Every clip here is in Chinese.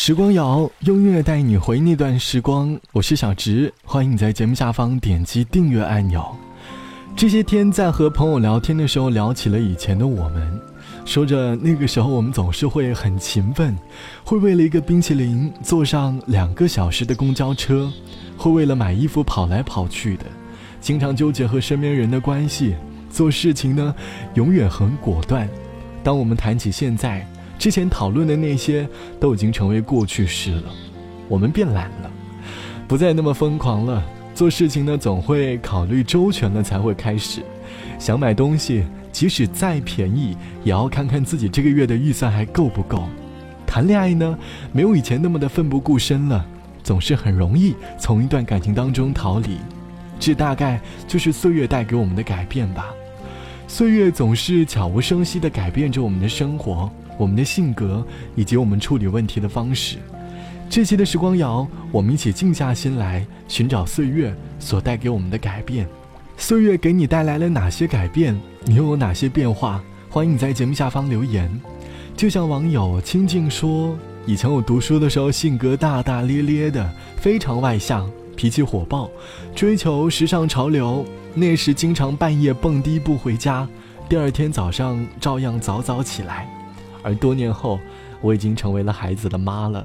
时光谣用音乐带你回那段时光，我是小直，欢迎你在节目下方点击订阅按钮。这些天在和朋友聊天的时候，聊起了以前的我们，说着那个时候我们总是会很勤奋，会为了一个冰淇淋坐上两个小时的公交车，会为了买衣服跑来跑去的，经常纠结和身边人的关系，做事情呢永远很果断。当我们谈起现在，之前讨论的那些都已经成为过去式了，我们变懒了，不再那么疯狂了。做事情呢，总会考虑周全了才会开始。想买东西，即使再便宜，也要看看自己这个月的预算还够不够。谈恋爱呢，没有以前那么的奋不顾身了，总是很容易从一段感情当中逃离。这大概就是岁月带给我们的改变吧。岁月总是悄无声息地改变着我们的生活。我们的性格以及我们处理问题的方式，这期的时光谣，我们一起静下心来寻找岁月所带给我们的改变。岁月给你带来了哪些改变？你又有哪些变化？欢迎你在节目下方留言。就像网友清静说：“以前我读书的时候，性格大大咧咧的，非常外向，脾气火爆，追求时尚潮流。那时经常半夜蹦迪不回家，第二天早上照样早早起来。”而多年后，我已经成为了孩子的妈了，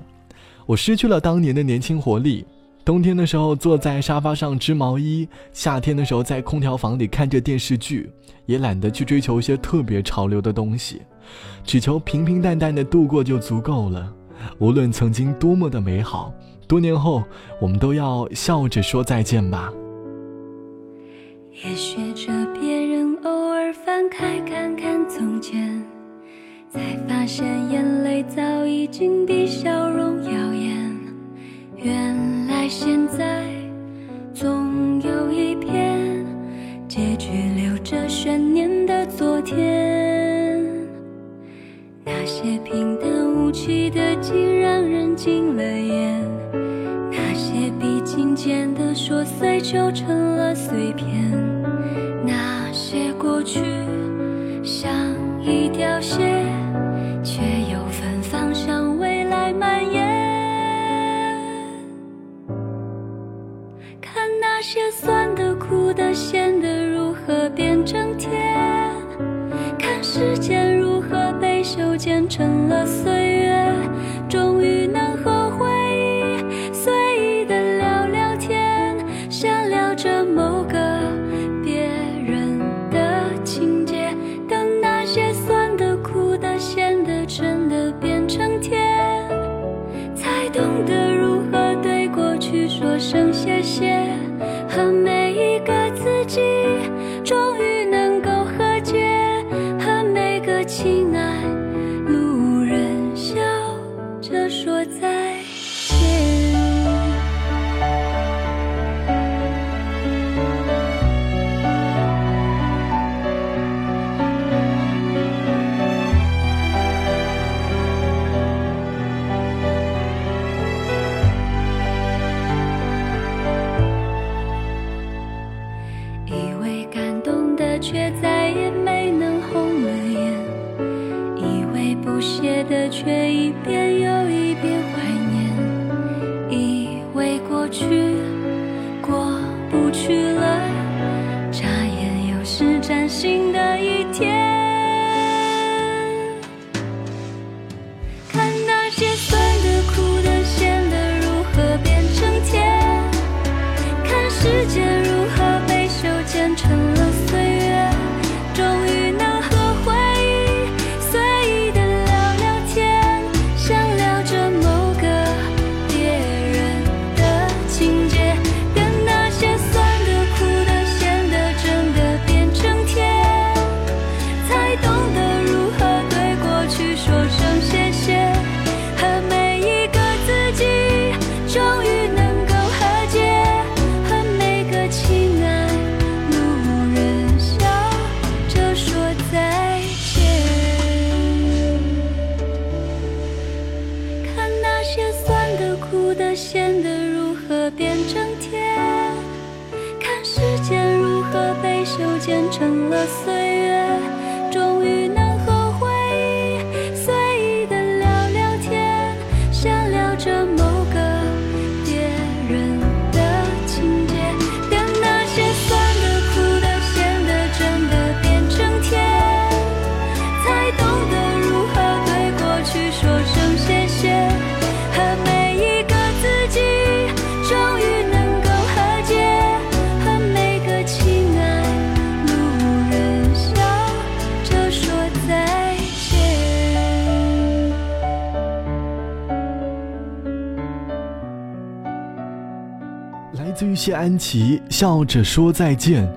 我失去了当年的年轻活力。冬天的时候坐在沙发上织毛衣，夏天的时候在空调房里看着电视剧，也懒得去追求一些特别潮流的东西，只求平平淡淡的度过就足够了。无论曾经多么的美好，多年后我们都要笑着说再见吧。也学着别人偶尔翻开看看从前。才发现眼泪早已经滴下心间的琐碎就成了碎片。那些过去像一条线。却又芬芳向未来蔓延。看那些酸的、苦的、咸的，如何变成甜？看时间如何被修剪成了岁是这么谢安琪，笑着说再见。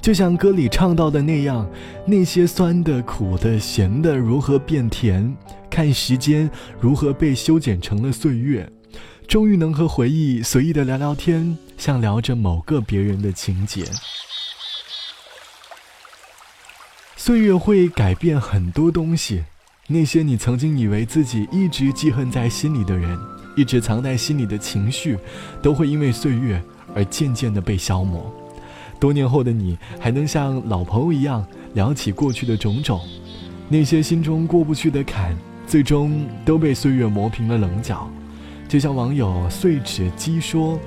就像歌里唱到的那样，那些酸的、苦的、咸的如何变甜，看时间如何被修剪成了岁月。终于能和回忆随意的聊聊天，像聊着某个别人的情节。岁月会改变很多东西，那些你曾经以为自己一直记恨在心里的人，一直藏在心里的情绪，都会因为岁月而渐渐的被消磨。多年后的你，还能像老朋友一样聊起过去的种种，那些心中过不去的坎，最终都被岁月磨平了棱角。就像网友碎纸机说：“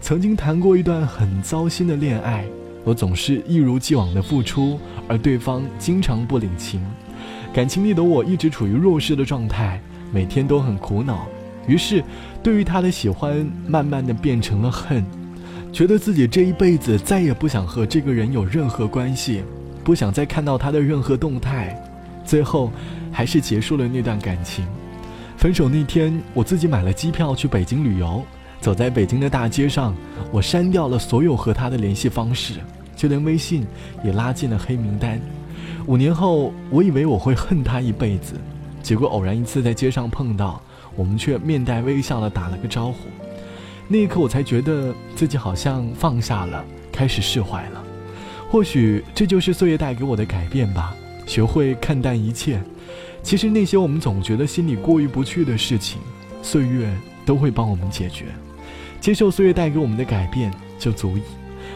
曾经谈过一段很糟心的恋爱，我总是一如既往的付出，而对方经常不领情。感情里的我一直处于弱势的状态，每天都很苦恼。于是，对于他的喜欢，慢慢的变成了恨。”觉得自己这一辈子再也不想和这个人有任何关系，不想再看到他的任何动态，最后还是结束了那段感情。分手那天，我自己买了机票去北京旅游，走在北京的大街上，我删掉了所有和他的联系方式，就连微信也拉进了黑名单。五年后，我以为我会恨他一辈子，结果偶然一次在街上碰到，我们却面带微笑的打了个招呼。那一刻，我才觉得自己好像放下了，开始释怀了。或许这就是岁月带给我的改变吧，学会看淡一切。其实那些我们总觉得心里过意不去的事情，岁月都会帮我们解决。接受岁月带给我们的改变就足以。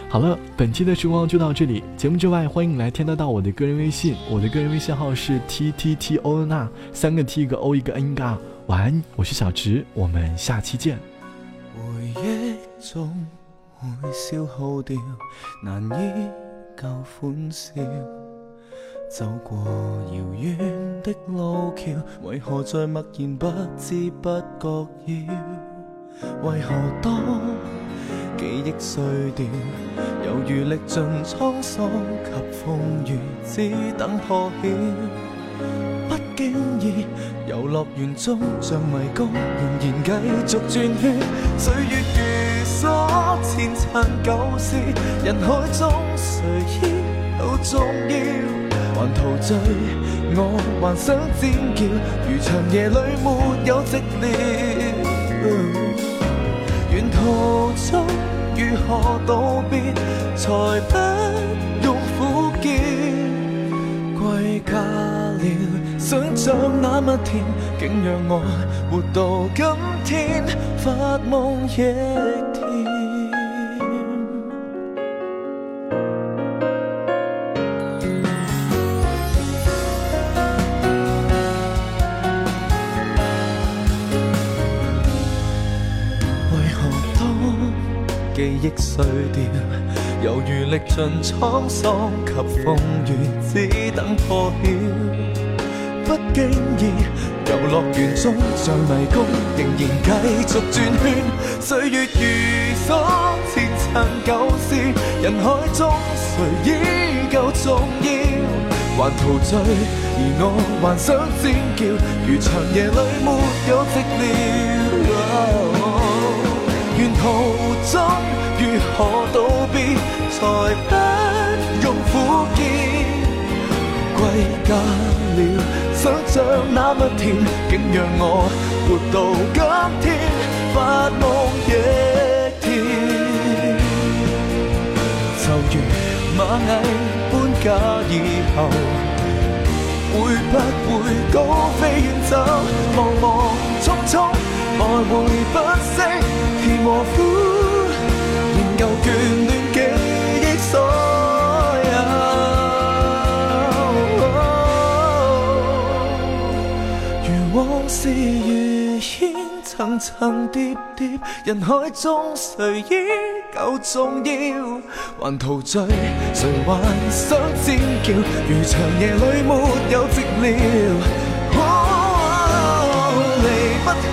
好了，本期的时光就到这里。节目之外，欢迎来添加到我的个人微信，我的个人微信号是 t t t o n a 三个 t 一个 o 一个 n 嘎。晚安，我是小直，我们下期见。中会消耗掉，难依旧欢笑。走过遥远的路桥，为何在默然不知不觉要？为何当记忆碎掉，犹如？历尽沧桑及风雨，只等破晓？不经意游乐园中，像迷宫，仍然继续转圈，岁月。所旧事，人海中谁依旧重要？还陶醉，我还想尖叫，如长夜里没有寂寥。沿途中如何道别，才不用苦叫？归家了，想像那么甜，竟让我活到今天，发梦亦。记忆碎掉，犹如历尽沧桑及风雨，只等破晓。不经意，游乐园中像迷宫，仍然继续转圈。岁月如锁，前尘旧事，人海中谁依旧重要？还陶醉，而我还想尖叫，如长夜里没有寂寥。沿途中如何道别，才不用苦涩？归家了，想象那么甜，竟让我活到今天，发梦亦甜。就如蚂蚁搬家以后，会不会高飞远走？忙忙层层叠叠，人海中谁依旧重要？还陶醉，谁还想尖叫？如长夜里没有寂寥，离不开，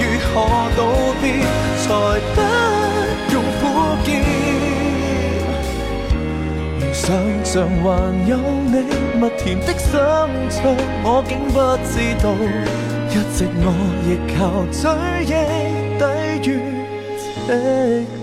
如何道别？才不用苦叫，如想象还有你蜜甜的想象，我竟不知道，一直我亦靠追忆抵御寂